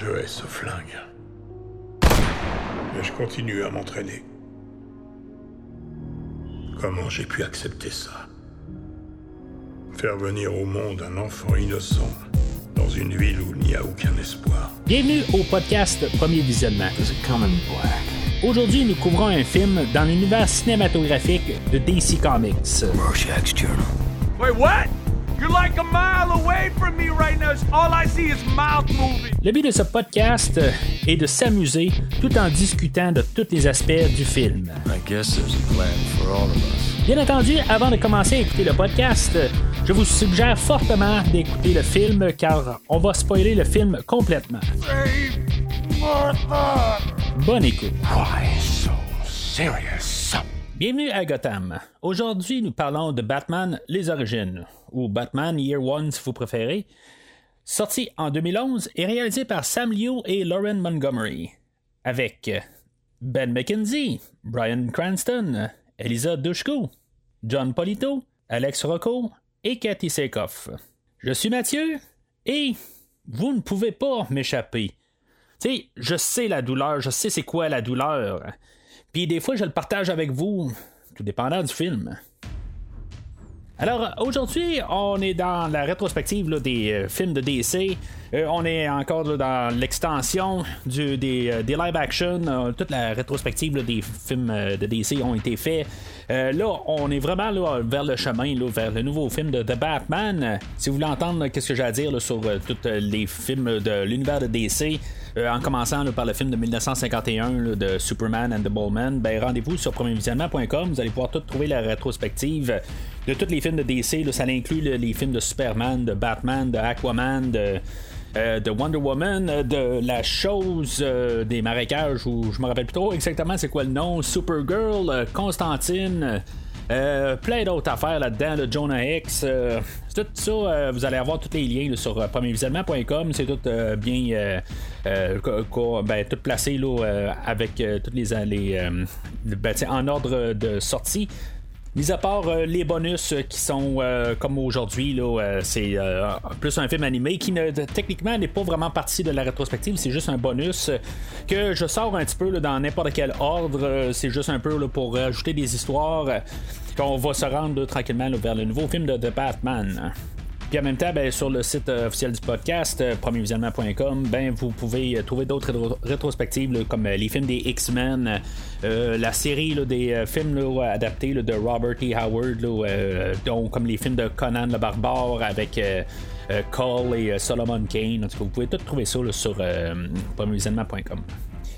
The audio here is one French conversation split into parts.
Je hais ce flingue. Mais je continue à m'entraîner. Comment j'ai pu accepter ça? Faire venir au monde un enfant innocent dans une ville où il n'y a aucun espoir. Bienvenue au podcast Premier Visionnement. Aujourd'hui, nous couvrons un film dans l'univers cinématographique de DC Comics. Rorschach's Journal. Wait, what? You're like a mile away from me right now. All I see is mouth moving. Le but de ce podcast est de s'amuser tout en discutant de tous les aspects du film. I guess there's a plan for all of us. Bien entendu, avant de commencer à écouter le podcast, je vous suggère fortement d'écouter le film car on va spoiler le film complètement. Bonne écoute. Why so serious? Bienvenue à Gotham. Aujourd'hui, nous parlons de Batman Les Origines, ou Batman Year One si vous préférez, sorti en 2011 et réalisé par Sam Liu et Lauren Montgomery, avec Ben McKenzie, Brian Cranston, Elisa Dushku, John Polito, Alex Rocco et Cathy Sakoff. Je suis Mathieu et vous ne pouvez pas m'échapper. Tu je sais la douleur, je sais c'est quoi la douleur. Puis des fois, je le partage avec vous, tout dépendant du film. Alors, aujourd'hui, on est dans la rétrospective des euh, films de DC. Euh, on est encore dans l'extension euh, des live action. Toute la rétrospective des films de DC ont été faits. Euh, là, on est vraiment vers le chemin, vers le nouveau film de The Batman. Si vous voulez entendre qu'est-ce que j'ai à dire sur euh, tous euh, les films de l'univers de DC, en commençant par le film de 1951 là, de Superman and the Bowman, ben, rendez-vous sur premiervisionnement.com. Vous allez pouvoir tout trouver la rétrospective de tous les films de DC. Ça inclut les films de Superman, de Batman, de Aquaman, de. Euh, de Wonder Woman, euh, de la chose euh, des marécages, où je me rappelle plus trop exactement c'est quoi le nom, Supergirl, Constantine, plein d'autres affaires là-dedans, le Jonah X. euh, tout ça, vous allez avoir tous les liens sur premiervisionnement.com. C'est tout bien ben, tout placé là, avec toutes les, ben, en ordre de sortie. Mis à part euh, les bonus euh, qui sont euh, comme aujourd'hui, là, c'est plus un film animé qui techniquement n'est pas vraiment partie de la rétrospective, c'est juste un bonus que je sors un petit peu dans n'importe quel ordre. c'est juste un peu pour ajouter des histoires qu'on va se rendre tranquillement vers le nouveau film de, de Batman. Puis en même temps, ben, sur le site euh, officiel du podcast, euh, premiervisionnement.com, ben, vous pouvez euh, trouver d'autres rétro- rétrospectives comme les films des X-Men, la série des films adaptés de Robert E. Howard, comme les films de Conan le Barbare avec euh, Cole et Solomon Kane. Vous pouvez tout trouver ça sur premiervisionnement.com.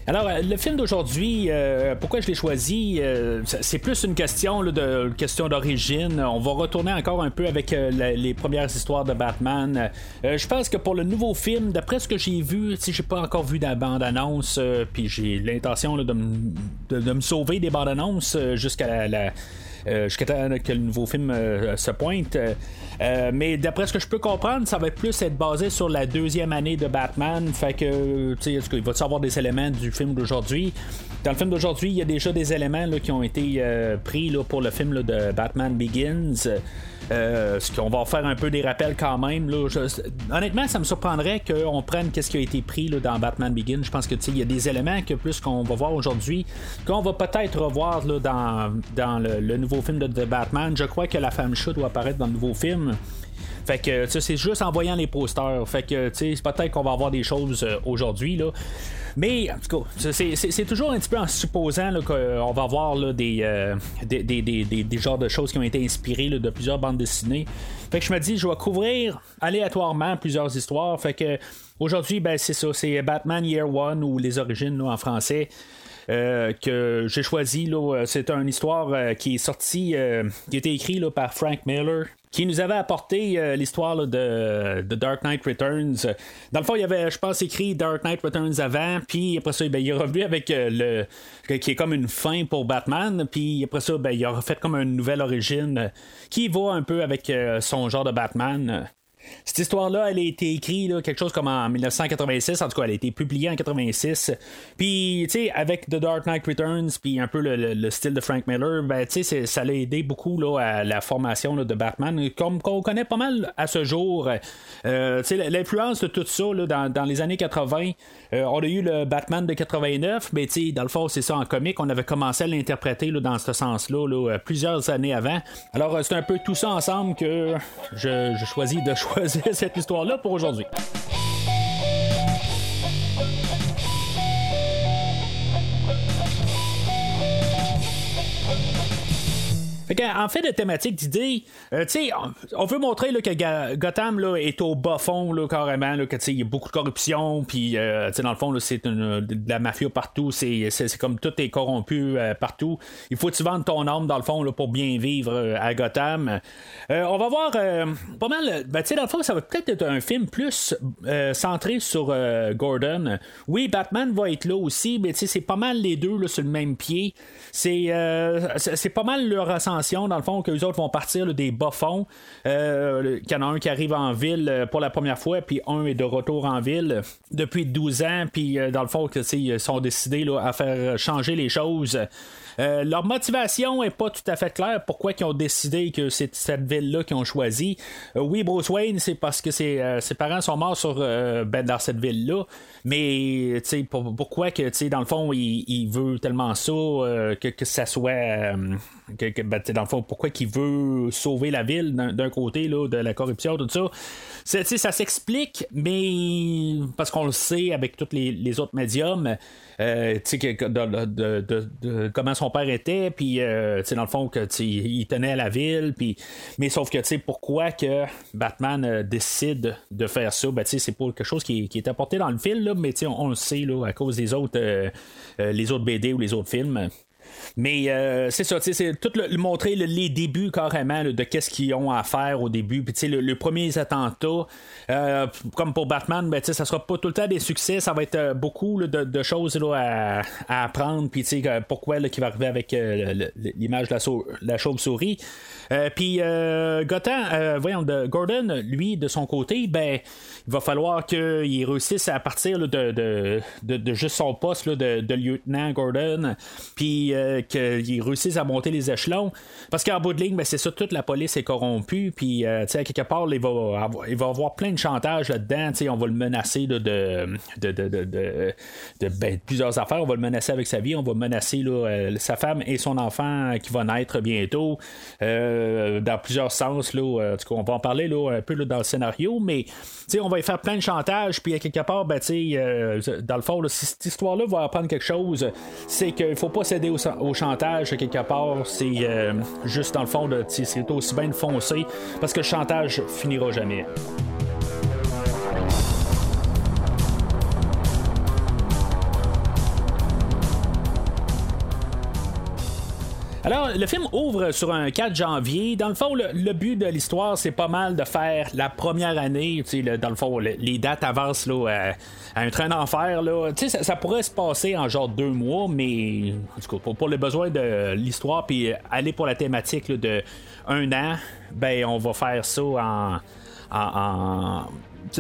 Alors, euh, le film d'aujourd'hui, euh, pourquoi je l'ai choisi euh, c'est- plus une question là, de question d'origine. On va retourner encore un peu avec euh, les premières histoires de Batman. Euh, je pense que pour le nouveau film, d'après ce que j'ai vu, si j'ai pas encore vu la bande-annonce, puis j'ai l'intention de, me- de- de me sauver des bandes-annonces jusqu'à la- la jusqu'à temps que le nouveau film euh, se pointe. Euh, euh, mais d'après ce que je peux comprendre, ça va plus être basé sur la deuxième année de Batman. Fait que, tu sais, est-ce qu'il va y avoir des éléments du film d'aujourd'hui? Dans le film d'aujourd'hui, il y a déjà des éléments qui ont été euh, pris là, pour le film de Batman Begins. Euh, ce qu'on va faire un peu des rappels quand même. Là. Honnêtement, ça me surprendrait qu'on prenne qu'est-ce qui a été pris là, dans Batman Begins. Je pense que il y a des éléments que plus qu'on va voir aujourd'hui, qu'on va peut-être revoir là, dans, dans le, le nouveau film de The Batman. Je crois que la femme chat doit apparaître dans le nouveau film. Fait que c'est juste en voyant les posters. Fait que c'est peut-être qu'on va avoir des choses euh, aujourd'hui là. Mais en tout cas, c'est- toujours un petit peu en supposant qu'on va avoir euh, des, des, des, des- des genres de choses qui ont été inspirées de plusieurs bandes dessinées. Fait que je me dis, je vais couvrir aléatoirement plusieurs histoires. Fait que aujourd'hui, ben, c'est ça, c'est Batman Year One ou Les Origines en français. euh, que j'ai choisi. C'est une histoire qui est sortie, qui a été écrite par Frank Miller, qui nous avait apporté euh, l'histoire de, de Dark Knight Returns. Dans le fond, il y avait, je pense, écrit Dark Knight Returns avant, puis après ça, ben, il est revenu avec euh, le. qui est comme une fin pour Batman, puis après ça, ben, il a refait comme une nouvelle origine euh, qui va un peu avec euh, son genre de Batman. Cette histoire-là, elle a été écrite là, quelque chose comme en 1986, en tout cas, elle a été publiée en 86. Puis, tu sais, avec The Dark Knight Returns, puis un peu le, style de Frank Miller, ben, tu sais, ça l'a aidé beaucoup là, à la formation de Batman, comme qu'on connaît pas mal à ce jour. Euh, tu sais, l'influence de tout ça dans, dans, les années 80, euh, on a eu le Batman de 89, mais tu sais, dans le fond, c'est ça en comique, on avait commencé à l'interpréter dans ce sens-là là, plusieurs années avant. Alors, c'est un peu tout ça ensemble que je, je choisis de choisir cette histoire-là pour aujourd'hui. En fait de thématique d'idée, euh, on, veut montrer que Gotham là, est au bas fond carrément, là, il y a beaucoup de corruption, puis euh, dans le fond, c'est de la mafia partout, c'est, comme tout est corrompu euh, partout. Il faut que tu vendes ton âme dans le fond pour bien vivre à Gotham. on va voir pas mal. Ben, dans le fond, ça va peut-être être un film plus centré sur Gordon. Oui, Batman va être là aussi, mais c'est pas mal les deux sur le même pied. C'est, pas mal dans le fond, que les autres vont partir des bas-fonds. Euh, y en a un qui arrive en ville euh, pour la première fois, puis un est de retour en ville depuis 12 ans, puis euh, dans le fond, ils sont décidés là, à faire changer les choses. Euh, leur motivation est pas tout à fait claire. Pourquoi ils ont décidé que c'est cette ville-là qu'ils ont choisi Oui, Bruce Wayne, c'est parce que ses, parents sont morts sur, ben, dans cette ville-là. Mais pourquoi que dans le fond, il, veut tellement ça que, que ça soit que, ben, dans le fond, pourquoi il veut sauver la ville d'un côté là, de la corruption, tout ça. ça s'explique, mais parce qu'on le sait avec tous les, autres médiums, euh, de, comment son père était, puis euh, dans le fond, que il tenait à la ville, mais sauf que pourquoi que Batman euh, décide de faire ça, ben, c'est pas quelque chose qui, est apporté dans le film, là, mais on, on, le sait là, à cause des autres, les autres BD ou les autres films. Mais euh, c'est ça, c'est tout le, montrer les débuts carrément de qu'est-ce qu'ils ont à faire au début. Puis le, le premier attentat, euh, comme pour Batman, ben, ça sera pas tout le temps des succès, ça va être euh, beaucoup de, choses à, apprendre. Puis pourquoi qui va arriver avec l'image de la, chauve-souris. Puis Gordon, lui, de son côté, ben il va falloir qu'il réussisse à partir de, de, juste son poste de, lieutenant Gordon, puis euh, qu'il réussisse à monter les échelons. Parce qu'en bout de ligne, ben, c'est ça, toute la police est corrompue, puis euh, à quelque part, il va, avoir, il va avoir plein de chantage là-dedans. On va le menacer de, de, de, ben, plusieurs affaires. On va le menacer avec sa vie, on va menacer euh, sa femme et son enfant qui va naître bientôt, dans plusieurs sens. Là, on va en parler là, un peu dans le scénario, mais on va faire plein de chantage, puis à quelque part, ben, euh, dans le fond, si cette histoire-là va apprendre quelque chose, c'est qu'il faut pas céder au, chantage quelque part. C'est euh, juste dans le fond, c'est aussi bien de foncer, parce que le chantage finira jamais. Alors, le film ouvre sur un 4 janvier. Dans le fond, le, but de l'histoire, c'est pas mal de faire la première année. dans le fond, les dates avancent là, à, un train d'enfer. Ça, ça pourrait se passer en genre deux mois, mais pour, les besoins de l'histoire, puis aller pour la thématique de un an, ben on va faire ça en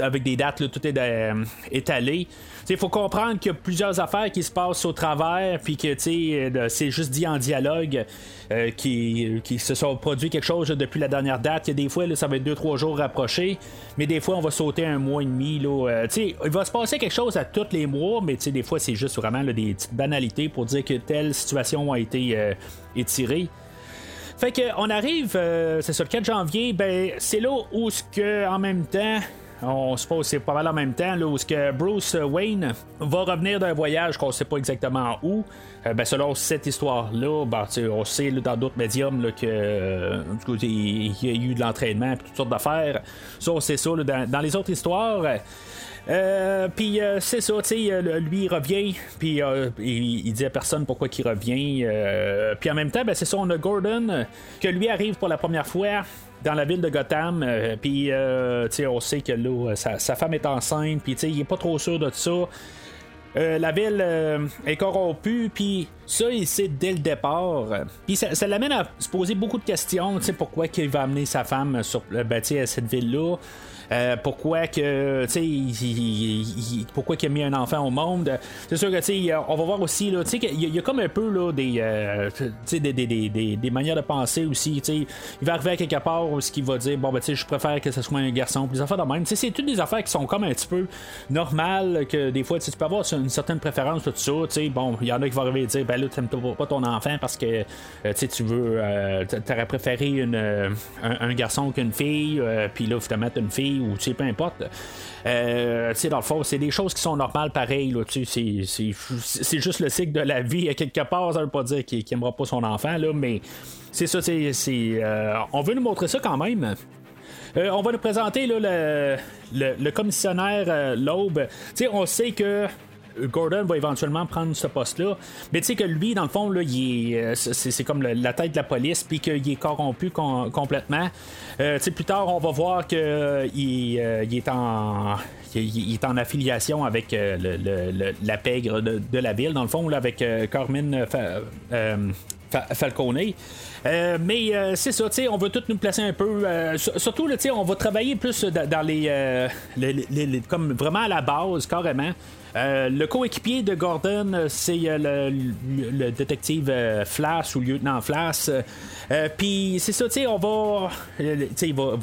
avec des dates, tout est euh, étalé. Il faut comprendre qu'il y a plusieurs affaires qui se passent au travers, puis que euh, c'est juste dit en dialogue euh, qui, se sont produits quelque chose depuis la dernière date. Des fois, ça va être deux, trois jours rapprochés, mais des fois, on va sauter un mois et demi. Là, il va se passer quelque chose à tous les mois, mais des fois, c'est juste vraiment des petites banalités pour dire que telle situation a été étirée. Fait que on arrive, c'est sur le 4 janvier, ben c'est là où ce que en même temps on se pose c'est pas mal en même temps, là, où que Bruce Wayne va revenir d'un voyage qu'on sait pas exactement où. Euh, ben, selon cette histoire-là, ben, on sait dans d'autres médiums là, que euh, il y a eu de l'entraînement et toutes sortes d'affaires. Ça, on sait ça. dans, les autres histoires. Euh, puis c'est ça, tu sais, lui il revient, puis il, dit à personne pourquoi il revient. puis en même temps, ben, c'est ça, on a Gordon que lui arrive pour la première fois dans la ville de Gotham. Euh, puis, euh, on sait que là, sa, femme est enceinte. Puis, il est pas trop sûr de ça. Euh, la ville est corrompue, puis ça, il sait dès le départ. Puis ça, l'amène à se poser beaucoup de questions, tu sais, pourquoi il va amener sa femme sur ben, cette ville-là. Euh, pourquoi que tu sais pourquoi qu'il a mis un enfant au monde? C'est sûr que tu sais on va voir aussi là tu sais qu'il y, a comme un peu là des, euh, des, des, des, des, manières de penser aussi tu sais. Il va arriver à quelque part où ce qu'il va dire bon ben tu sais je préfère que ce soit un garçon puis des affaires de même. Tu c'est toutes des affaires qui sont comme un petit peu normales que des fois tu peux avoir une certaine préférence tout ça tu sais. Bon il y en a qui vont arriver et dire ben là t'aimes pas ton enfant parce que euh, tu veux t'aurais préféré une, un, un, garçon qu'une fille puis là faut te mettre une fille ou tu sais, peu importe. Euh, dans le fond, c'est des choses qui sont normales pareil. C'est, juste le cycle de la vie. Quelque part, ça veut pas dire qu'il n'aimera pas son enfant, là, mais c'est ça, c'est. Euh, on veut nous montrer ça quand même. Euh, on va nous présenter là, le, le, commissionnaire Loeb. sais on sait que Gordon va éventuellement prendre ce poste-là. Mais tu sais que lui, dans le fond, là, euh, c'est, comme la tête de la police, puis qu'il est corrompu complètement. Euh, plus tard, on va voir qu'il euh, il est en. Il est en affiliation avec la pègre de, la ville, dans le fond, là, avec Carmine Falcone. mais c'est ça, on veut tout nous placer un peu. surtout, on va travailler plus dans les, comme vraiment à la base, carrément. Euh, le coéquipier de Gordon, euh, c'est euh, le, détective Flash ou lieutenant Flash. puis c'est ça, tu sais, on va,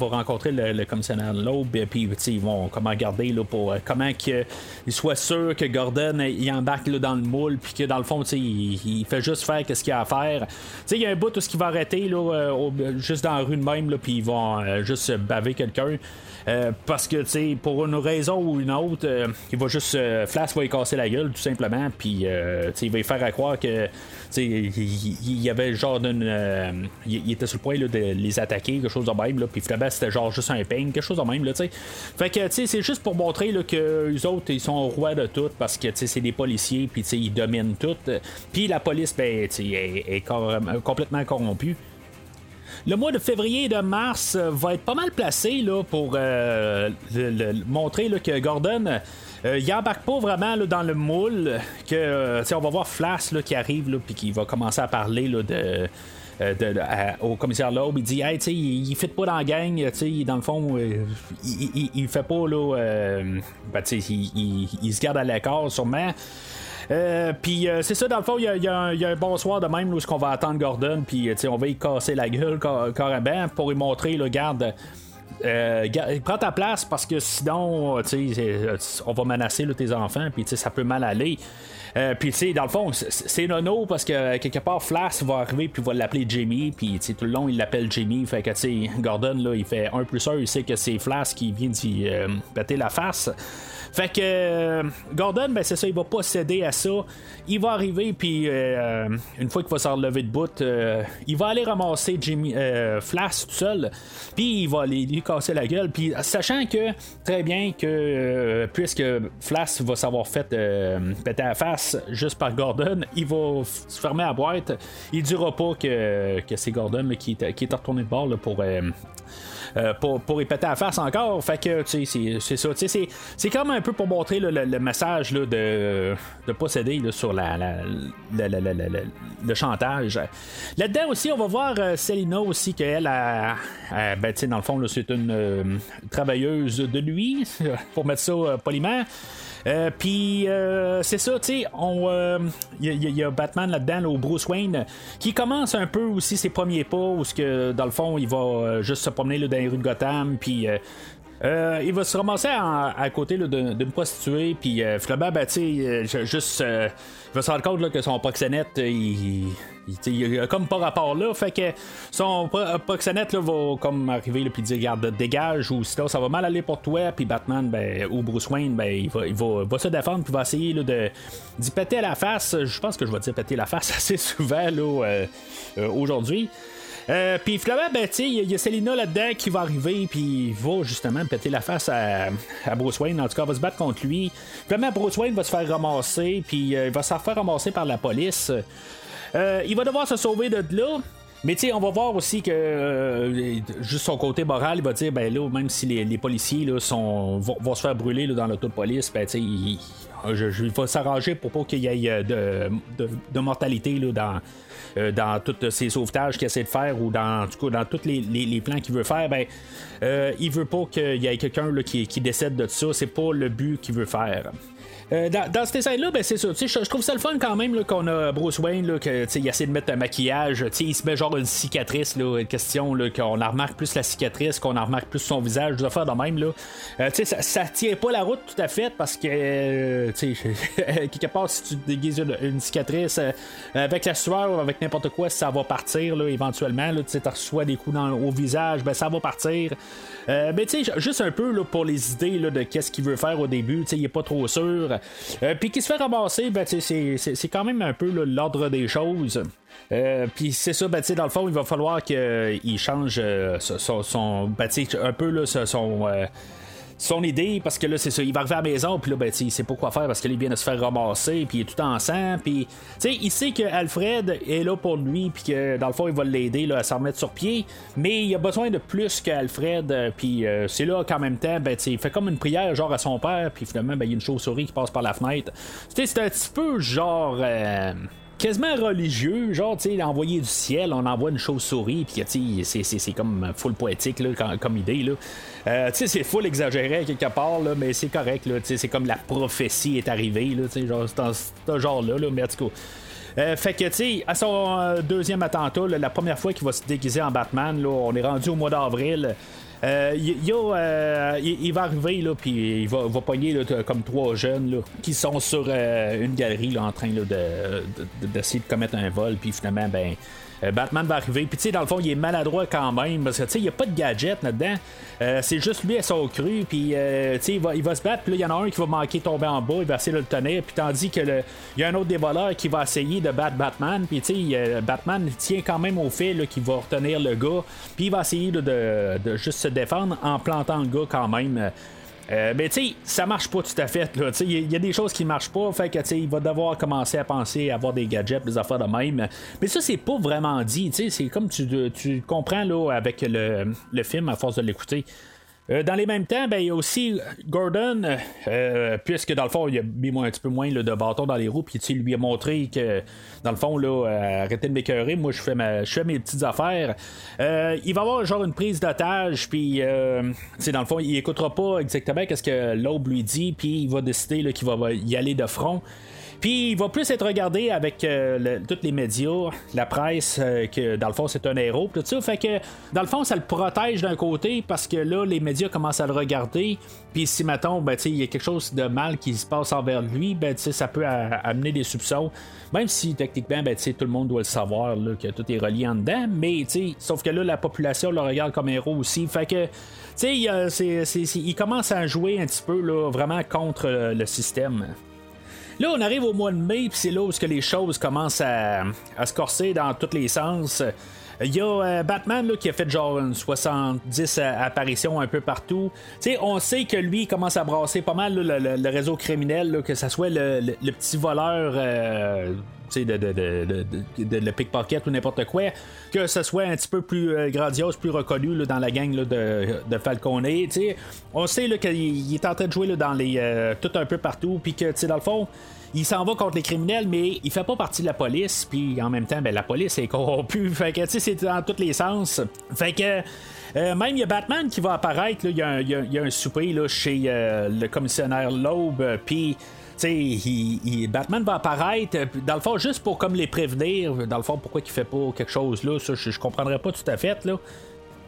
rencontrer le, commissaire Loeb, puis ils vont comment garder là, pour comment qu'il soit sûr que Gordon il embarque là, dans le moule, puis que dans le fond, il, il fait juste faire ce qu'il a à faire. Il y a un bout où ce qui va arrêter là, juste dans la rue de même, puis ils vont juste baver quelqu'un. Euh, parce que, tu sais, pour une raison ou une autre, euh, il va juste. Euh, Flash va y casser la gueule, tout simplement. Puis, il va y faire à croire que. Il, y avait genre d'une. il, était sur le point de les attaquer, quelque chose de même. Là, puis finalement, c'était genre juste un peigne, quelque chose de même. Là, fait que, c'est juste pour montrer là, que les autres, ils sont rois de tout parce que, c'est des policiers, puis, ils dominent tout. Puis la police, ben, est, est complètement corrompue. Le mois de février et de mars euh, va être pas mal placé là, pour euh, montrer que Gordon. Euh, il embarque pas vraiment dans le moule que on va voir Flash là, qui arrive puis qui va commencer à parler là, de au commissaire Loeb, il dit hey, il, il fit pas dans la gang, dans le fond, il, il, fait pas là, ben, il, il, se garde à l'écart sûrement. Euh, puis euh, c'est ça, dans le fond, il y, a, un bon soir de même où qu'on va attendre Gordon, puis euh, on va y casser la gueule carrément pour lui montrer, le garde. prends ta place parce que sinon, on va menacer tes enfants, puis ça peut mal aller. puis, tu sais, dans le fond, c'est nono parce que quelque part, Flash va arriver puis va l'appeler Jamie. Puis, tout le long, il l'appelle Jamie. Fait que, tu Gordon, là, il fait un plus un. Il sait que c'est Flash qui vient d'y péter la face. Fait que euh, Gordon, ben c'est ça, il va pas céder à ça. Il va arriver, puis euh, une fois qu'il va s'en relever de bout, euh, il va aller ramasser Jimmy Flash tout seul, puis il va aller lui casser la gueule. Puis sachant que très bien que puisque Flash va s'avoir fait péter la face juste par Gordon, il va se fermer à la boîte. Il dira pas que, que c'est Gordon qui, est, qui est retourné de bord là, pour euh, pour, pour y péter la face encore. Fait que, tu sais, c'est ça. C'est, c'est comme un peu pour montrer le, message là, de, de posséder là, sur la, le chantage. Là-dedans aussi, on va voir euh, aussi, qu'elle a, ben, dans le fond, c'est une euh, travailleuse de nuit, pour mettre ça poliment. Euh, puis euh, c'est ça, tu sais, il y, a Batman là-dedans, au Bruce Wayne, qui commence un peu aussi ses premiers pas, où que dans le fond, il va euh, juste se promener là, dans les rues de Gotham, puis euh, il va se ramasser à, côté d'une prostituée, puis euh, finalement, ben, tu sais, juste, il va se rendre compte que son proxénète, il, il, a comme pas rapport là, fait que son proxénète là, va comme arriver, puis dire, regarde, dégage, ou sinon ça va mal aller pour toi, puis Batman, ben, ou Bruce Wayne, ben, il va, il va, se défendre, puis va essayer là, de, d'y péter la face. Je pense que je vais dire péter la face assez souvent là, euh, aujourd'hui. Euh, puis finalement, ben, il y a Selina là-dedans qui va arriver, puis il va justement péter la face à, Bruce Wayne. En tout cas, va se battre contre lui. Finalement, Bruce Wayne va se faire ramasser, puis euh, il va se faire ramasser par la police. Euh, il va devoir se sauver de là. Mais tu on va voir aussi que juste son côté moral, il va dire ben là, même si les, policiers là, vont, se faire brûler dans l'auto de police, ben tu il, je, vais s'arranger pour pas qu'il y ait de, de, mortalité là, dans euh, dans tous ces sauvetages qu'il essaie de faire ou dans, du coup, dans tous les, plans qu'il veut faire, ben, euh, il veut pas qu'il y ait quelqu'un qui, décède de ça. C'est pas le but qu'il veut faire. Euh, dans, dans cette scène-là, ben, c'est ça. Je, trouve ça le fun quand même qu'on a Bruce Wayne, là, que, il essaie de mettre un maquillage. Il se met genre une cicatrice, là, une question, qu'on en remarque plus la cicatrice, qu'on en remarque plus son visage, des affaires de même. Là. Euh, ça, ça tient pas la route tout à fait parce que, quelque part, si tu déguises une, cicatrice avec la sueur avec n'importe quoi, ça va partir là, éventuellement. Tu reçois des coups dans, au visage, ben, ça va partir. mais tu sais, juste un peu là, pour les idées là, de qu'est-ce qu'il veut faire au début, il est pas trop sûr. Euh, puis qui se fait ramasser, ben, c'est quand même un peu l'ordre des choses. Euh, puis c'est ça, ben, dans le fond, il va falloir qu'il change euh, son, son ben, un peu là, son son idée parce que là c'est ça il va arriver à la maison puis là ben il sait pas quoi faire parce qu'il vient de se faire ramasser puis il est tout en sang puis il sait que Alfred est là pour lui puis que dans le fond il va l'aider à s'en remettre sur pied mais il a besoin de plus qu'Alfred euh, puis euh, c'est là qu'en même temps ben il fait comme une prière genre à son père puis finalement ben, il y a une chauve-souris qui passe par la fenêtre. C'est un petit peu genre euh, quasiment religieux, genre, tu sais, envoyer du ciel, on envoie une chauve-souris, puis tu sais, c'est comme full poétique, là, comme, idée, là. Euh, tu sais, c'est full exagéré quelque part, là, mais c'est correct, là, tu sais, c'est comme la prophétie est arrivée, là, tu sais, genre, c'est ce genre-là, là, mais en tout cas. Euh, fait que, tu sais, à son euh, deuxième attentat, la première fois qu'il va se déguiser en Batman, là, on est rendu au mois d'avril. Euh, il, va arriver, là, puis il va, va pogner comme trois jeunes là, qui sont sur une galerie là, en train d'essayer de, de, de, commettre un vol, puis finalement, ben, euh, Batman va arriver. Puis, tu sais, dans le fond, il est maladroit quand même. Parce que, tu sais, il n'y a pas de gadget là-dedans. Euh, c'est juste lui à son cru. Puis, euh, tu sais, il va, il va se battre. Puis là, il y en a un qui va manquer de tomber en bas. Il va essayer de le tenir. Puis, tandis que il y a un autre des voleurs qui va essayer de battre Batman. Puis, tu sais, Batman tient quand même au fait qu'il va retenir le gars. Puis, il va essayer de, de, juste se défendre en plantant le gars quand même. Euh, mais tu sais, ça marche pas tout à fait. Il y, a des choses qui marchent pas. Fait que il va devoir commencer à penser à avoir des gadgets, des affaires de même. Mais ça, c'est pas vraiment dit. C'est comme tu, tu comprends là, avec le, le film à force de l'écouter. Euh, dans les mêmes temps, ben, il y a aussi Gordon, euh, puisque dans le fond, il a mis un petit peu moins de bâton dans les roues, puis il lui a montré que, dans le fond, là, euh, arrêtez de m'écœurer, moi je fais, fais mes petites affaires. il va avoir genre une prise d'otage, puis dans le fond, il écoutera pas exactement ce que l'aube lui dit, puis il va décider qu'il va y aller de front. Puis il va plus être regardé avec euh, tous les médias, la presse, euh, que dans le fond c'est un héros, tout ça. Fait que dans le fond ça le protège d'un côté parce que là les médias commencent à le regarder. Puis si mettons, ben, il y a quelque chose de mal qui se passe envers lui, ben, ça peut amener des soupçons. Même si techniquement, ben, tout le monde doit le savoir que tout est relié en dedans. Mais sauf que là la population le regarde comme héros aussi. Fait que sais, il commence à jouer un petit peu là, vraiment contre le système. Là, on arrive au mois de mai, puis c'est là où que les choses commencent à, se corser dans tous les sens. Il y a euh, Batman là, qui a fait genre une 70 apparitions un peu partout. on sait que lui il commence à brasser pas mal le, réseau criminel, que ce soit le, petit voleur euh, de, de, de, de, le pickpocket ou n'importe quoi, que ce soit un petit peu plus euh, grandiose, plus reconnu dans la gang de, Falcone. On sait qu'il est en train de jouer dans les euh, tout un peu partout, puis que dans le fond, il s'en va contre les criminels, mais il fait pas partie de la police, puis en même temps, ben, la police est corrompue. Fait que c'est dans tous les sens. Fait que. Euh, même il y a Batman qui va apparaître, il y, a un souper là, chez le commissionnaire Loeb, puis il, Batman va apparaître, euh, dans le fond, juste pour comme les prévenir, dans le fond, pourquoi il fait pas quelque chose là, ça, je, je comprendrais pas tout à fait, là.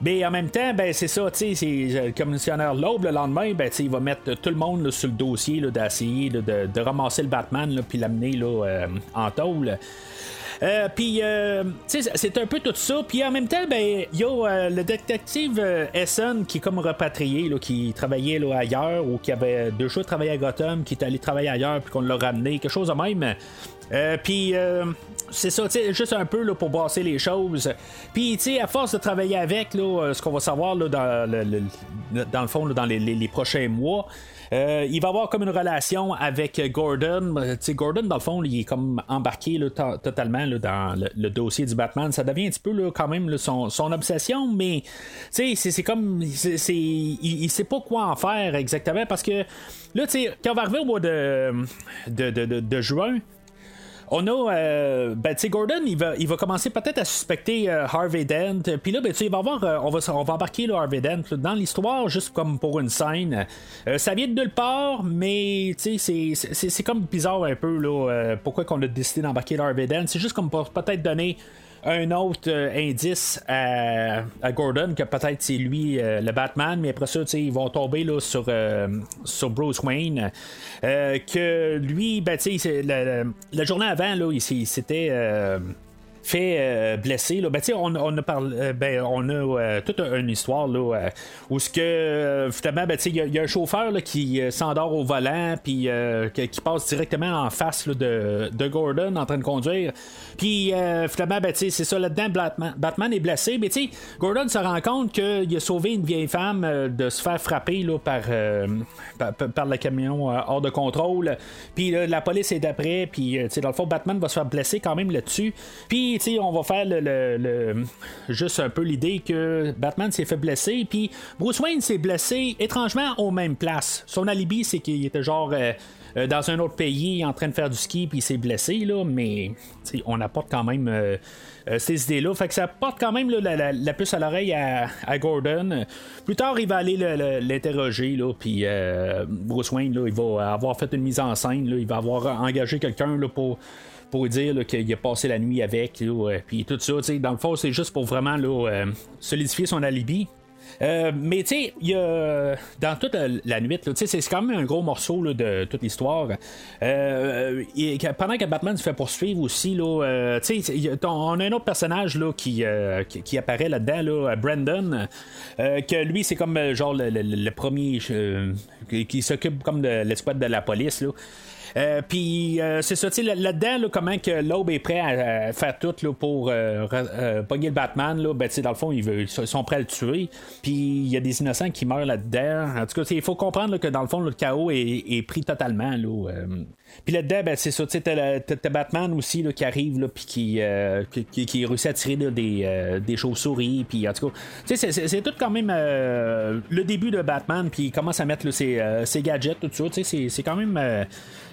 Mais en même temps, ben c'est ça, tu sais, euh, le commissionnaire Loeb le lendemain, ben il va mettre tout le monde sur le dossier d'essayer de, de, ramasser le Batman puis l'amener euh, en tôle. Euh, puis, euh, c'est un peu tout ça. Puis en même temps, ben, y a euh, le détective Essen qui est comme repatrié, là, qui travaillait là, ailleurs ou qui avait de travailler à Gotham, qui est allé travailler ailleurs, puis qu'on l'a ramené, quelque chose de même. puis c'est ça, juste un peu là, pour brasser les choses. Puis, à force de travailler avec, là, ce qu'on va savoir là, dans, le, dans le fond, dans les, prochains mois, Euh, il va avoir comme une relation avec Gordon. sais Gordon, dans le fond, il est comme embarqué totalement dans le, dossier du Batman. Ça devient un petit peu quand même son, son, obsession, mais c'est comme. c'est il, il, sait pas quoi en faire exactement parce que là, quand on va arriver au mois de, de, de, de juin, on a, euh, ben, tu sais, Gordon, il va, il va commencer peut-être à suspecter euh, Harvey Dent. Puis là, ben, tu il va avoir, euh, on, va, on va embarquer là, Harvey Dent dans l'histoire, juste comme pour une scène. ça vient de nulle part, mais tu sais, c'est comme bizarre un peu, là, pourquoi qu'on a décidé d'embarquer Harvey Dent. C'est juste comme pour peut-être donner un autre euh, indice à, Gordon que peut-être c'est lui euh, le Batman, mais après ça, ils vont tomber là, sur, euh, sur Bruce Wayne. que lui, ben, la, la, journée avant, là, il, s'était fait euh, blesser. Là. Ben, on, on, a parlé, euh, ben, on a euh, toute une histoire là, où ce que finalement, ben, il y, a un chauffeur là, qui s'endort au volant puis qui passe directement en face de, de, Gordon en train de conduire. Puis finalement, ben, c'est ça là-dedans, Batman, Batman, est blessé. Mais Gordon se rend compte qu'il a sauvé une vieille femme de se faire frapper là, par, par, par, le camion hors de contrôle. Puis la police est d'après. Puis dans le fond, Batman va se faire blesser quand même là-dessus. Puis on va faire juste un peu l'idée que Batman s'est fait blesser, puis Bruce Wayne s'est blessé étrangement aux mêmes places. Son alibi, c'est qu'il était genre euh, euh, dans un autre pays en train de faire du ski, puis il s'est blessé, là, mais on apporte quand même. Euh, ces idées-là. Fait que ça porte quand même la, puce à l'oreille à, Gordon. Plus tard, il va aller l'interroger, là, puis Bruce Wayne, là, il va avoir fait une mise en scène, il va avoir engagé quelqu'un pour pour dire qu'il a passé la nuit avec, euh, puis tout ça. Dans le fond, c'est juste pour vraiment euh, solidifier son alibi. Euh, mais tu sais, a dans toute la nuit, c'est quand même un gros morceau de toute l'histoire. pendant que Batman se fait poursuivre aussi, là, on a un autre personnage là, qui, qui, apparaît là-dedans, là, Brandon, que lui c'est comme genre le, premier qui, s'occupe comme de l'escouade de la police. Là. Euh, puis euh, c'est ça, tu sais, là-dedans, comment que l'Aube est prêt à, faire tout là, pour euh, pogner le Batman, là, ben, dans le fond, ils, sont prêts à le tuer. Puis il y a des innocents qui meurent là-dedans. En tout cas, il faut comprendre que dans le fond, le chaos est, pris totalement. Là, puis là-dedans, ben, c'est ça, tu t'as Batman aussi là, qui arrive, là, puis qui, qui, qui, réussit à tirer des, des chauves-souris, puis en tout cas, c'est tout quand même le début de Batman, puis il commence à mettre ses, ses, gadgets, tout ça, c'est quand même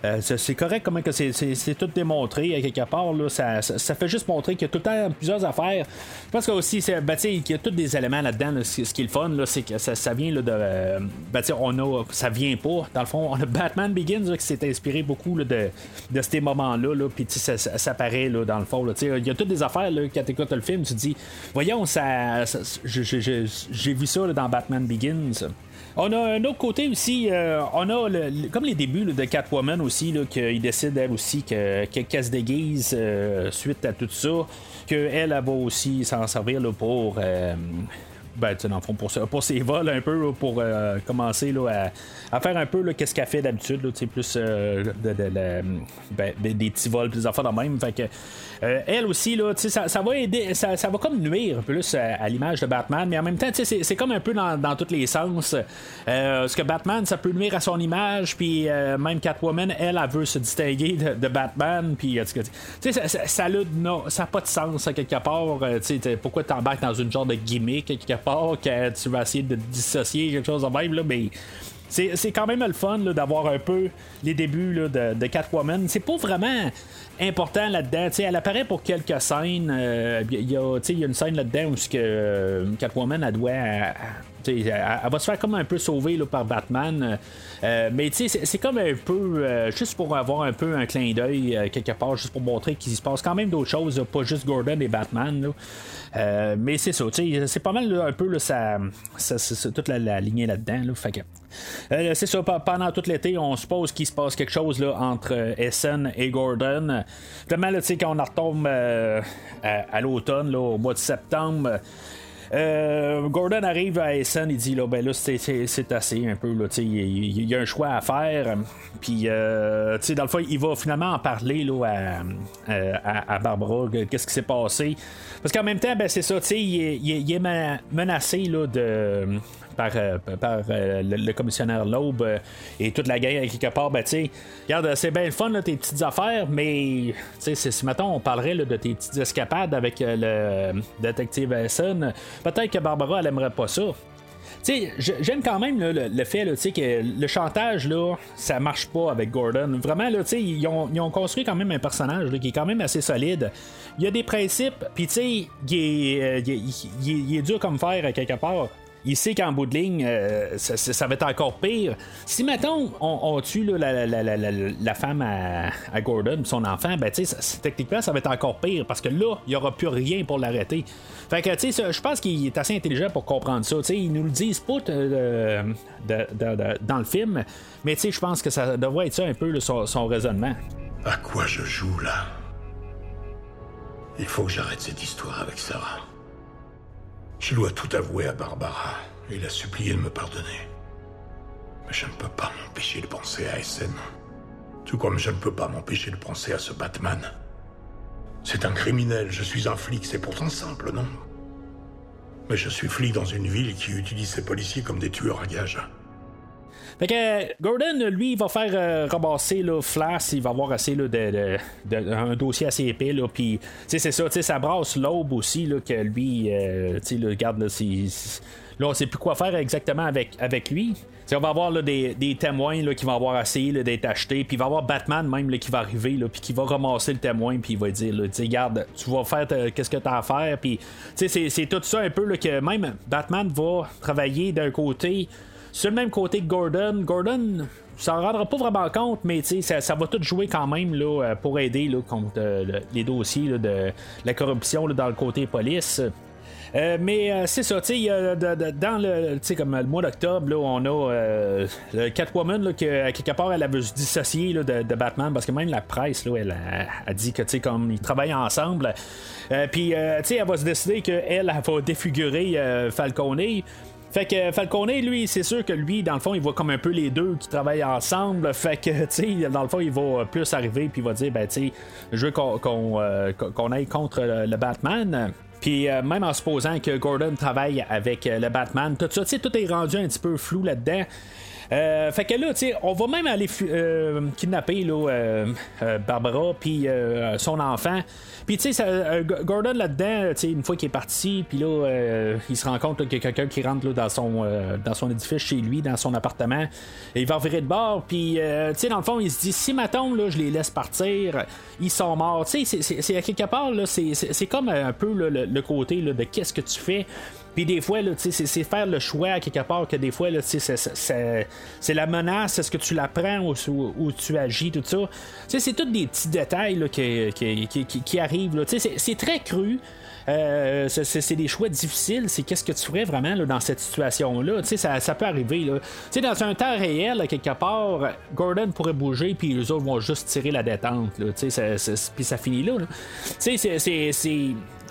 euh, c'est correct comment que c'est tout démontré à quelque part. Là, ça, ça, fait juste montrer qu'il y a tout le temps plusieurs affaires. Je pense aussi ben, qu'il y a tous des éléments là-dedans. ce qui est le fun, c'est que ça, vient là, de. Euh, ben, on a, ça vient pas. Dans le fond, on a Batman Begins qui s'est inspiré beaucoup de, ces moments-là. Là, Puis ça, ça, paraît là, dans le fond. Il y a toutes des affaires là, quand tu écoutes le film, tu dis, voyons, ça, j'ai vu ça dans Batman Begins. On a un autre côté aussi, euh, on a comme les débuts de Catwoman aussi, qu'il décide elle aussi qu'elle se déguise euh, suite à tout ça, qu'elle elle, va aussi s'en servir pour euh, ben, dans le fond, pour, pour ses vols un peu, pour euh, commencer là, à, faire un peu qu'est-ce qu'elle fait d'habitude, plus euh, ben, des petits vols, des affaires de même. Fait que, euh, elle aussi, là, ça, va aider, ça, va comme nuire plus à, l'image de Batman, mais en même temps, c'est, comme un peu dans, dans tous les sens. parce que Batman, ça peut nuire à son image, puis même Catwoman, elle, elle, veut se distinguer de, Batman, puis ça, ça, ça n'a pas de sens à quelque part. pourquoi t'embarques dans une genre de gimmick quelque part que tu vas essayer de dissocier quelque chose de même, là, mais c'est quand même le fun d'avoir un peu les débuts de, de, Catwoman. C'est pas vraiment important là-dedans. elle apparaît pour quelques scènes. Il euh, y, a une scène là-dedans où que, euh, Catwoman elle doit. elle, va se faire comme un peu sauver là, par Batman. Euh, mais c'est comme un peu juste pour avoir un peu un clin d'œil quelque part, juste pour montrer qu'il se passe quand même d'autres choses, pas juste Gordon et Batman. mais c'est ça, c'est pas mal un peu ça, toute la, lignée là-dedans. fait c'est ça, pendant tout l'été, on suppose qu'il se passe quelque chose là, entre Essen et Gordon. Vraiment, là, quand on retombe euh, à, l'automne, au mois de septembre, euh, Gordon arrive à Essen, il dit là, ben là, c'est assez un peu. Là, il, y a un choix à faire. Puis, euh, dans le fond, il va finalement en parler là, à, à, Barbara, qu'est-ce qui s'est passé. Parce qu'en même temps, ben, c'est ça, il, il, est menacé là, de par, par le, commissionnaire Loeb et toute la gang quelque part, ben, tu regarde, c'est bien le fun, tes petites affaires, mais si maintenant on parlerait de tes petites escapades avec le détective Essen, peut-être que Barbara, elle aimerait pas ça j'aime quand même le, fait que le chantage, là, ça marche pas avec Gordon. Vraiment, là, ils, ont, ils ont construit quand même un personnage qui est quand même assez solide. Il y a des principes, puis tu sais, il, euh, est dur comme fer quelque part il sait qu'en bout de ligne, euh, ça, va être encore pire. Si, mettons, on, tue la, femme à, Gordon, son enfant, ben, tu sais, techniquement, ça va être encore pire parce que là, il n'y aura plus rien pour l'arrêter. Fait que, tu sais, je pense qu'il est assez intelligent pour comprendre ça. Tu sais, ils nous le disent pas euh, dans le film, mais tu sais, je pense que ça devrait être ça un peu son, son raisonnement. À quoi je joue là? Il faut que j'arrête cette histoire avec Sarah. Je dois tout avouer à Barbara et la supplier de me pardonner. Mais je ne peux pas m'empêcher de penser à Essen. Tout comme je ne peux pas m'empêcher de penser à ce Batman. C'est un criminel, je suis un flic, c'est pourtant simple, non? Mais je suis flic dans une ville qui utilise ses policiers comme des tueurs à gages. Fait que Gordon, lui, il va faire euh, ramasser là, Flash, il va avoir assez là, de, un dossier assez épais, là, puis c'est ça, ça brasse l'aube aussi, là, que lui, euh, tu sais, regarde, là, là, on sait plus quoi faire exactement avec, avec lui. on va avoir là, des, des, témoins là, qui vont avoir essayé d'être achetés, puis il va y avoir Batman même là, qui va arriver, puis qui va ramasser le témoin, puis il va dire regarde, tu vas faire qu'est-ce que tu as à faire, puis c'est tout ça un peu que même Batman va travailler d'un côté sur le même côté que Gordon, Gordon ça ne rendra pas vraiment compte, mais ça, ça va tout jouer quand même là, euh, pour aider là, contre euh, les dossiers de la corruption dans le côté police. Euh, mais c'est ça, tu sais, dans le, comme le mois d'octobre, on a Catwoman qui, à quelque part, elle a se dissocier de, Batman parce que même la presse, là, elle a, dit que, tu sais, comme ils travaillent ensemble, puis, tu sais, elle va se décider qu'elle, elle va défigurer Falcone. Fait que Falcone, lui, c'est sûr que lui, dans le fond, il voit comme un peu les deux qui travaillent ensemble. Fait que, tu sais, dans le fond, il va plus arriver puis il va dire, ben, tu sais, je veux qu'on euh, aille contre le, Batman. Puis euh, même en supposant que Gordon travaille avec le Batman, tout ça, tu sais, tout est rendu un petit peu flou là-dedans. Euh, fait que là, tu sais, on va même aller euh, kidnapper là, euh, Barbara puis son enfant. Puis tu sais, Gordon là-dedans, tu sais, une fois qu'il est parti, puis là, il se rend compte qu'il y a quelqu'un qui rentre là, dans son dans son édifice chez lui, dans son appartement. Et il va virer de bord, puis tu sais, dans le fond, il se dit si maintenant là, je les laisse partir, ils sont morts. Tu sais, c'est à quelque part là, c'est comme un peu le, le, côté là, de qu'est-ce que tu fais. Puis des fois, c'est faire le choix à quelque part que des fois, c'est la menace, est-ce que tu la prends ou, tu agis, tout ça. C'est tous des petits détails qui, qui, qui, arrivent. C'est très cru. Euh, c'est des choix difficiles. C'est qu'est-ce que tu ferais vraiment dans cette situation-là? Ça, ça peut arriver. Là. Dans un temps réel, quelque part, Gordon pourrait bouger, puis les autres vont juste tirer la détente. Puis ça finit là. C'est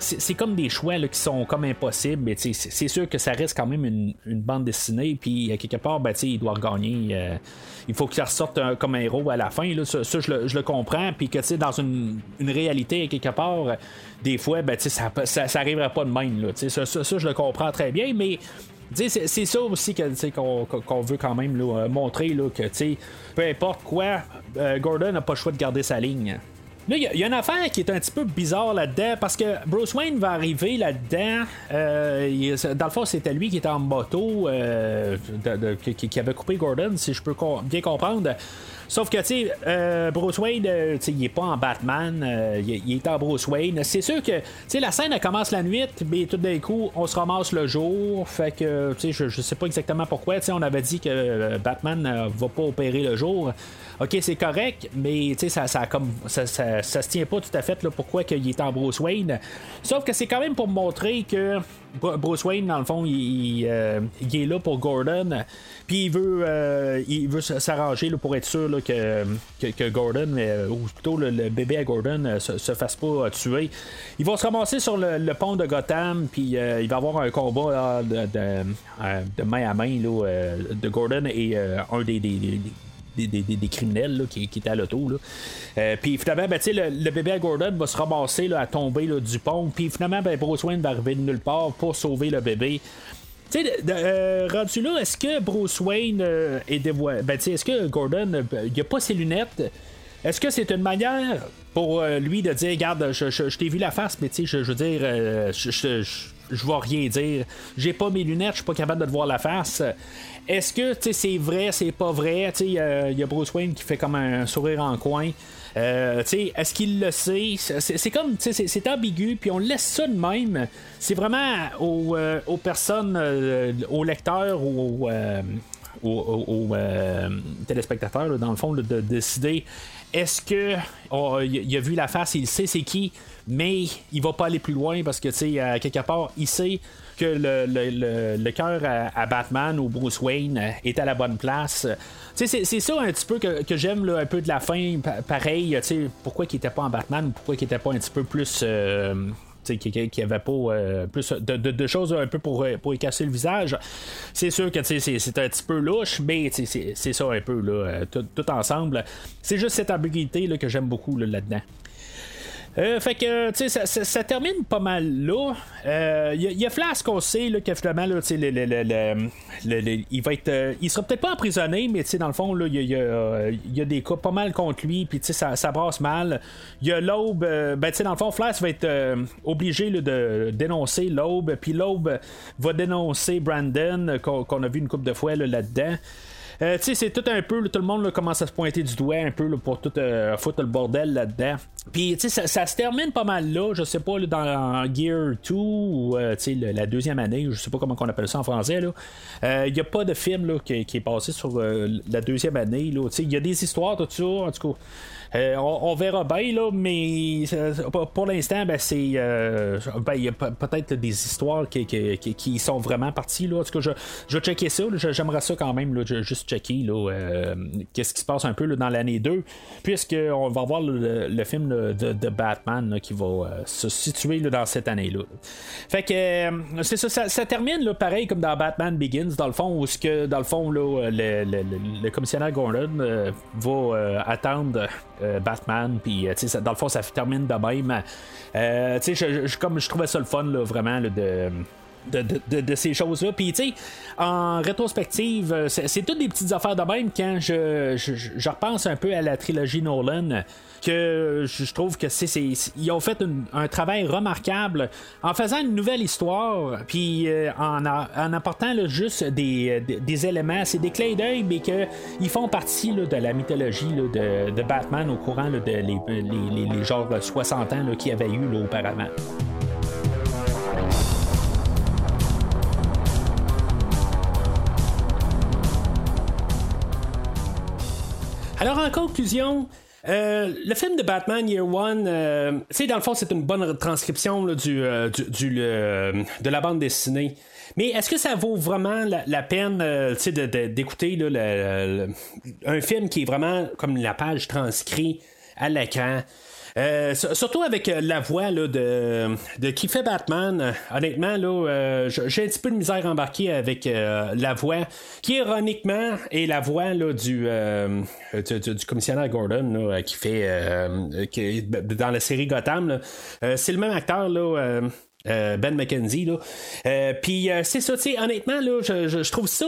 c'est comme des choix qui sont comme impossibles, mais c'est sûr que ça reste quand même une, bande dessinée, puis à quelque part, ben, il doit gagner. Euh, il faut qu'il ressorte comme un héros à la fin. Là, ça, je, le, comprends, puis que dans une, réalité, quelque part, des fois, ben, ça, ça, ça arriverait pas de même. Là, ça, ça, je le comprends très bien, mais c'est ça aussi qu'on veut quand même montrer là, que peu importe quoi, euh, Gordon n'a pas le choix de garder sa ligne. Là, il y, a une affaire qui est un petit peu bizarre là-dedans parce que Bruce Wayne va arriver là-dedans. Euh, dans le fond, c'était lui qui était en moto, euh, qui, avait coupé Gordon, si je peux bien comprendre. Sauf que, tu sais, euh, Bruce Wayne, euh, il est pas en Batman, euh, il, est en Bruce Wayne. C'est sûr que, tu la scène, elle commence la nuit, mais tout d'un coup, on se ramasse le jour. Fait que, tu sais, je, je, sais pas exactement pourquoi. Tu sais, on avait dit que Batman va pas opérer le jour. Ok, c'est correct, mais tu ça, ça, comme, ça, ça, se tient pas tout à fait là, pourquoi il est en Bruce Wayne. Sauf que c'est quand même pour montrer que Bruce Wayne, dans le fond, il, est là pour Gordon. Puis il veut, il veut s'arranger pour être sûr que, Gordon, euh, ou plutôt le, bébé à Gordon, euh, se, fasse pas euh, tuer. Ils vont se ramasser sur le, pont de Gotham, puis il va y avoir un combat de, main à main de Gordon et un des, des criminels qui, qui à l'auto. puis finalement, ben, le, le, bébé à Gordon va se ramasser à tomber du pont. Puis finalement, ben, Bruce Wayne va arriver de nulle part pour sauver le bébé Tu sais, rendu là, est-ce que Bruce Wayne est dévoilé? Ben, tu sais, est-ce que Gordon, il a pas ses lunettes? Est-ce que c'est une manière pour lui de dire, regarde, je, t'ai vu la face, mais tu sais, je, veux dire, je, je vais rien dire. J'ai pas mes lunettes, je suis pas capable de te voir la face. Est-ce que c'est vrai, c'est pas vrai? Il y a Bruce Wayne qui fait comme un sourire en coin. Euh, est-ce qu'il le sait? C'est comme, c'est ambigu, puis on laisse ça de même. C'est vraiment aux, euh, personnes, euh, aux lecteurs aux, téléspectateurs, dans le fond, de décider est-ce que oh, il a vu la face, il sait c'est qui, mais il va pas aller plus loin parce que tu sais, quelque part, il sait que le, le, cœur à, Batman ou Bruce Wayne est à la bonne place. C'est, c'est ça un petit peu que, j'aime un peu de la fin. Pareil, pourquoi il était pas en Batman ou pourquoi il était pas un petit peu plus. Euh, qui, qui avait pas euh, plus de, choses un peu pour, pour y casser le visage. C'est sûr que c'est, un petit peu louche, mais c'est, ça un peu là, euh, tout, ensemble. C'est juste cette ambiguïté là, que j'aime beaucoup là, là-dedans. Euh, fait que, tu sais, ça, termine pas mal là. Il euh, y, a Flash qu'on sait là, que finalement, là, le, le, il va être. Euh, il sera peut-être pas emprisonné, mais dans le fond, il y, a, des cas pas mal contre lui, puis ça, ça, brasse mal. Il y a l'Aube, ben, tu sais, dans le fond, Flash va être obligé de dénoncer l'Aube, puis l'Aube va dénoncer Brandon, qu'on a vu une couple de fois là-dedans. Euh, tu sais, c'est tout un peu, tout le monde commence à se pointer du doigt un peu pour tout euh, foutre le bordel là-dedans. Puis, tu sais, ça, se termine pas mal là, je sais pas, dans Gear 2 ou euh, la deuxième année, je sais pas comment on appelle ça en français. Il n'y a pas de film qui, qui, est passé sur la deuxième année. Il y a des histoires, tout ça, en tout cas. Euh, on, verra bien, là, mais euh, pour l'instant, ben, c'est. Euh, ben, il y a peut-être des histoires qui, qui, sont vraiment parties. Là. En tout cas, je, je vais checker ça. J'aimerais ça quand même, là, juste checker qu'est-ce qui se passe un peu dans l'année 2, puisqu'on va voir le, film de, Batman qui va se situer dans cette année-là. Fait que c'est ça, ça, termine là, pareil comme dans Batman Begins, dans le fond, où ce que, dans le fond, là, le, le, commissionnaire Gordon va attendre Batman, puis euh, dans le fond, ça termine de même. Euh, je, comme je trouvais ça le fun, là, vraiment, de. De, ces choses-là. Puis, tu sais, en rétrospective, c'est toutes des petites affaires de même quand je, je, repense un peu à la trilogie Nolan que je trouve que c'est, ils ont fait un travail remarquable en faisant une nouvelle histoire, puis euh, en, en, apportant juste des, des, éléments, c'est des clés d'œil, mais qu'ils font partie de la mythologie de, Batman au courant de les, les, les, genres 60 ans qu'il y avait eu auparavant. Alors en conclusion, euh, le film de Batman Year One, euh, dans le fond, c'est une bonne transcription du, euh, du, de la bande dessinée. Mais est-ce que ça vaut vraiment la, peine d'écouter un film qui est vraiment comme la page transcrite à l'écran? Euh, surtout avec euh, la voix là, de, de qui fait Batman. Euh, honnêtement, là, j'ai un petit peu de misère embarquée avec la voix qui, ironiquement, est la voix là, du, du, commissionnaire Gordon qui fait qui, dans la série Gotham. c'est le même acteur là. Euh, ben McKenzie là. Euh, puis euh, c'est ça, tu honnêtement là, je, trouve ça,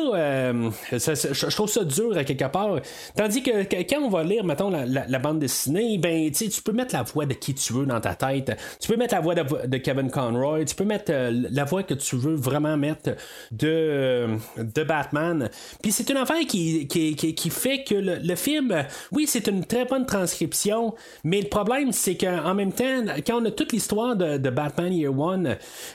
je, trouve ça dur à quelque part. Tandis que, quand on va lire, mettons la, bande dessinée, ben tu peux mettre la voix de qui tu veux dans ta tête. Tu peux mettre la voix de, Kevin Conroy. Tu peux mettre la voix que tu veux vraiment mettre de de Batman. Puis c'est une affaire qui, fait que le, film, oui, c'est une très bonne transcription, mais le problème c'est qu'en même temps, quand on a toute l'histoire de, de Batman Year One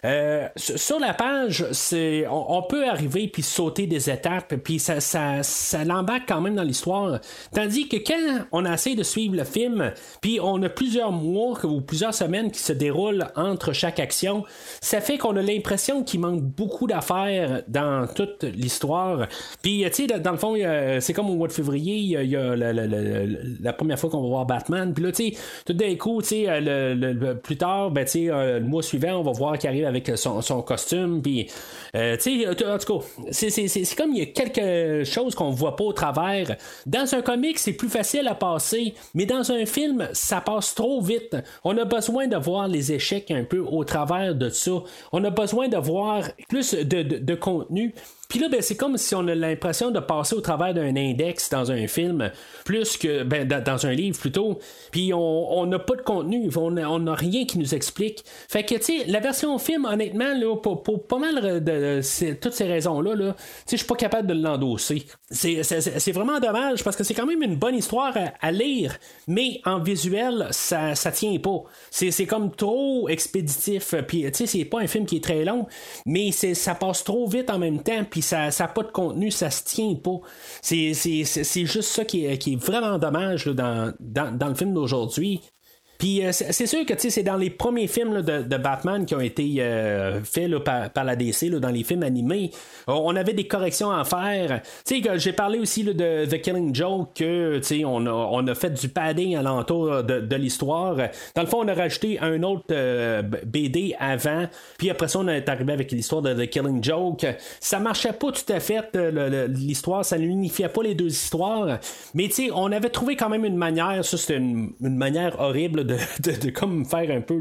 euh, sur la page, c'est on, peut arriver puis sauter des étapes, puis ça, ça, ça l'embarque quand même dans l'histoire. Tandis que quand on essaie de suivre le film, puis on a plusieurs mois ou plusieurs semaines qui se déroulent entre chaque action, ça fait qu'on a l'impression qu'il manque beaucoup d'affaires dans toute l'histoire. Puis, tu sais, dans le fond, c'est comme au mois de février, il y a, la, première fois qu'on va voir Batman. Puis là, tu sais, tout d'un coup, tu sais, plus tard, ben, tu sais, le mois suivant, on va voir qui arrive avec son, son costume. Puis, euh, tu sais, en tout cas, c'est comme il y a quelque chose qu'on voit pas au travers. Dans un comic, c'est plus facile à passer, mais dans un film, ça passe trop vite. On a besoin de voir les échecs un peu au travers de ça. On a besoin de voir plus de, de contenu. Puis là, ben, c'est comme si on a l'impression de passer au travers d'un index dans un film, plus que ben, dans un livre plutôt. Puis on n'a pas de contenu, on n'a rien qui nous explique. Fait que, tu sais, la version film, honnêtement, là, pour, pas mal de, toutes ces raisons-là, -là, je suis pas capable de l'endosser. C'est vraiment dommage parce que c'est quand même une bonne histoire à, lire, mais en visuel, ça, ça tient pas. C'est comme trop expéditif. Puis, tu sais, c'est pas un film qui est très long, mais ça passe trop vite en même temps. Puis ça n'a pas de contenu, ça se tient pas. C'est, juste ça qui est, qui est vraiment dommage dans, dans, le film d'aujourd'hui. Puis euh, c'est sûr que c'est dans les premiers films de, Batman qui ont été euh, faits par, la DC, dans les films animés. On avait des corrections à faire. J'ai parlé aussi de The Killing Joke, que on a, on a fait du padding alentour de, de l'histoire. Dans le fond, on a rajouté un autre euh, BD avant, puis après ça, on est arrivé avec l'histoire de The Killing Joke. Ça marchait pas tout à fait, l'histoire, ça n'unifiait pas les deux histoires. Mais on avait trouvé quand même une manière, ça c'était une, une manière horrible de, comme faire un peu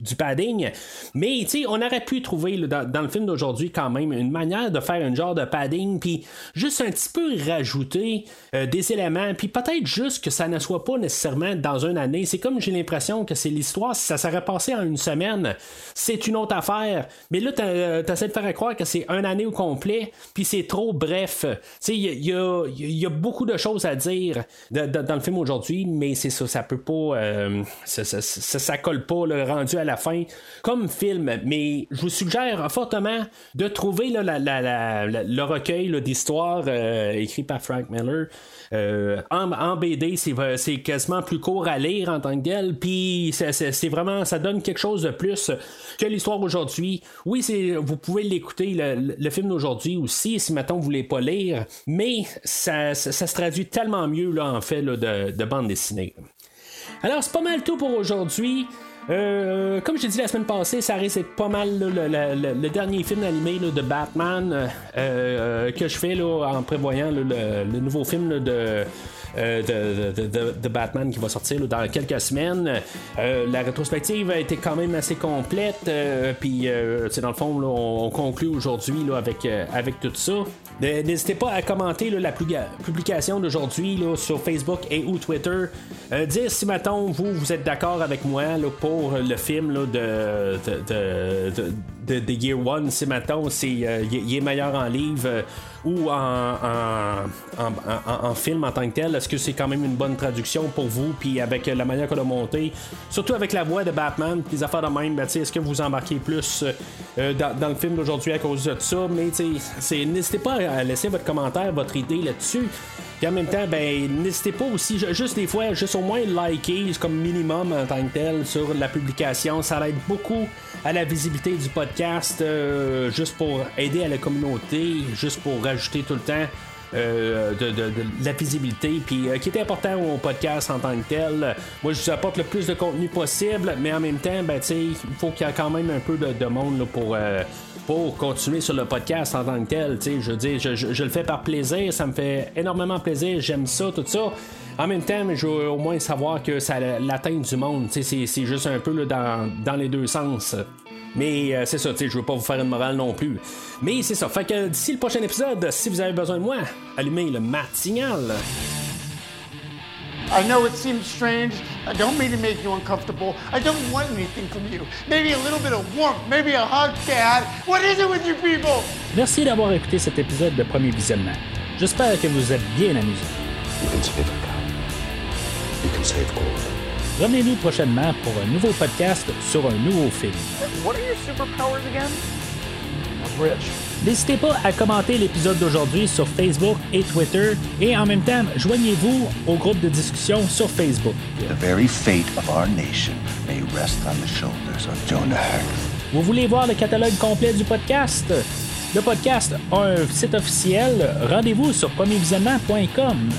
du padding. Mais on aurait pu trouver dans, le film d'aujourd'hui quand même une manière de faire un genre de padding, puis juste un petit peu rajouter euh, des éléments, puis peut-être juste que ça ne soit pas nécessairement dans une année. C'est comme j'ai l'impression que c'est l'histoire, si ça serait passé en une semaine, c'est une autre affaire. Mais là, tu euh, essaies de faire croire que c'est une année au complet, puis c'est trop bref. Il y, y, a beaucoup de choses à dire dans le film aujourd'hui, mais c'est ça, ça peut pas. Euh, ça, ça, colle pas le rendu à la fin comme film, mais je vous suggère fortement de trouver le recueil d'histoire euh, écrit par Frank Miller. Euh, en, BD, c'est quasiment plus court à lire en tant que tel, puis c'est vraiment, ça donne quelque chose de plus que l'histoire aujourd'hui. Oui, vous pouvez l'écouter, le, film d'aujourd'hui aussi, si maintenant vous voulez pas lire, mais ça, se traduit tellement mieux en fait de bande dessinée. Alors, c'est pas mal tout pour aujourd'hui. Euh, comme j'ai dit la semaine passée, ça risque pas mal le, dernier film animé de Batman euh, euh, que je fais en prévoyant le, nouveau film de euh, de, Batman qui va sortir dans quelques semaines. Euh, la rétrospective a été quand même assez complète. Euh, puis, dans le fond, on, conclut aujourd'hui avec, avec tout ça. N'hésitez pas à commenter la publication d'aujourd'hui sur Facebook et ou Twitter. dire si, maintenant vous, vous êtes d'accord avec moi pour le film de, de, de, de, Year One, si maintenant c'est, il est meilleur en livre ou en, film en tant que tel. Est-ce que c'est quand même une bonne traduction pour vous? Puis avec la manière qu'on a monté, surtout avec la voix de Batman, les affaires de même, ben, est-ce que vous embarquez plus euh, dans, le film d'aujourd'hui à cause de ça? Mais n'hésitez pas à laisser votre commentaire, votre idée là-dessus. Puis en même temps, ben, n'hésitez pas aussi, juste des fois, juste au moins liker comme minimum en tant que tel sur la publication. Ça aide beaucoup à la visibilité du podcast, euh, juste pour aider à la communauté, juste pour rajouter tout le temps euh, de, la visibilité, puis euh, qui est important au podcast en tant que tel. Moi, je vous apporte le plus de contenu possible, mais en même temps, ben, il faut qu'il y ait quand même un peu de, monde pour, pour continuer sur le podcast en tant que tel. Je veux dire, je, le fais par plaisir, ça me fait énormément plaisir, j'aime ça, tout ça. En même temps, je veux au moins savoir que ça l'atteint du monde. C'est juste un peu dans, dans les deux sens. Mais euh, c'est ça, tu sais, je veux pas vous faire une morale non plus. Mais c'est ça. Fait que d'ici le prochain épisode, si vous avez besoin de moi, allumez le matinal. I know it seems strange. I don't mean to make you uncomfortable. I don't want anything from you. Maybe a little bit of warmth, maybe a hug, Dad. What is it with you people? Merci d'avoir écouté cet épisode de premier visionnement. J'espère que vous êtes bien amusés. You can save a cow. You can save them. Revenez-nous prochainement pour un nouveau podcast sur un nouveau film. N'hésitez pas à commenter l'épisode d'aujourd'hui sur Facebook et Twitter et en même temps, joignez-vous au groupe de discussion sur Facebook. Vous voulez voir le catalogue complet du podcast? Le podcast a un site officiel. Rendez-vous sur premiervisionnement.com.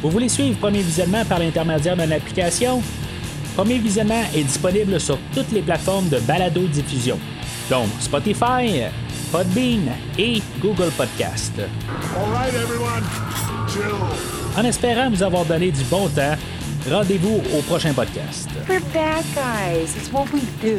Vous voulez suivre Premier Visionnement par l'intermédiaire d'une application? Premier Visionnement est disponible sur toutes les plateformes de balado-diffusion, donc Spotify, Podbean et Google Podcast. En espérant vous avoir donné du bon temps, rendez-vous au prochain podcast. We're bad guys. It's what we do.